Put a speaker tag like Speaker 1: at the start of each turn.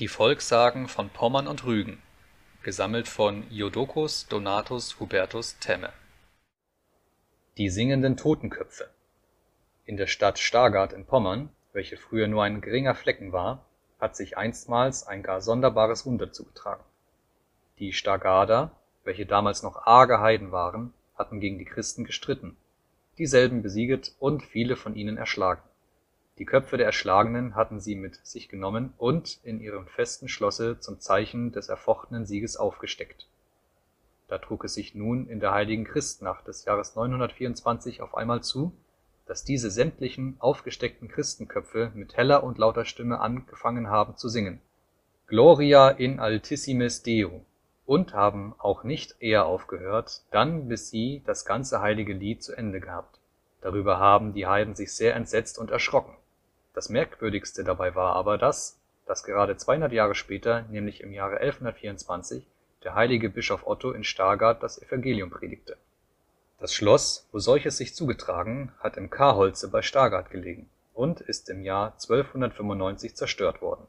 Speaker 1: Die Volkssagen von Pommern und Rügen. Gesammelt von Jodocus Donatus Hubertus Temme. Die singenden Totenköpfe. In der Stadt Stargard in Pommern, welche früher nur ein geringer Flecken war, hat sich einstmals ein gar sonderbares Wunder zugetragen. Die Stargarder, welche damals noch arge Heiden waren, hatten gegen die Christen gestritten, dieselben besieget und viele von ihnen erschlagen die Köpfe der Erschlagenen hatten sie mit sich genommen und in ihrem festen Schlosse zum Zeichen des erfochtenen Sieges aufgesteckt. Da trug es sich nun in der heiligen Christnacht des Jahres 924 auf einmal zu, dass diese sämtlichen aufgesteckten Christenköpfe mit heller und lauter Stimme angefangen haben zu singen Gloria in altissimes Deo und haben auch nicht eher aufgehört, dann bis sie das ganze heilige Lied zu Ende gehabt. Darüber haben die Heiden sich sehr entsetzt und erschrocken das Merkwürdigste dabei war aber das, dass gerade 200 Jahre später, nämlich im Jahre 1124, der heilige Bischof Otto in Stargard das Evangelium predigte. Das Schloss, wo solches sich zugetragen, hat im Karholze bei Stargard gelegen und ist im Jahr 1295 zerstört worden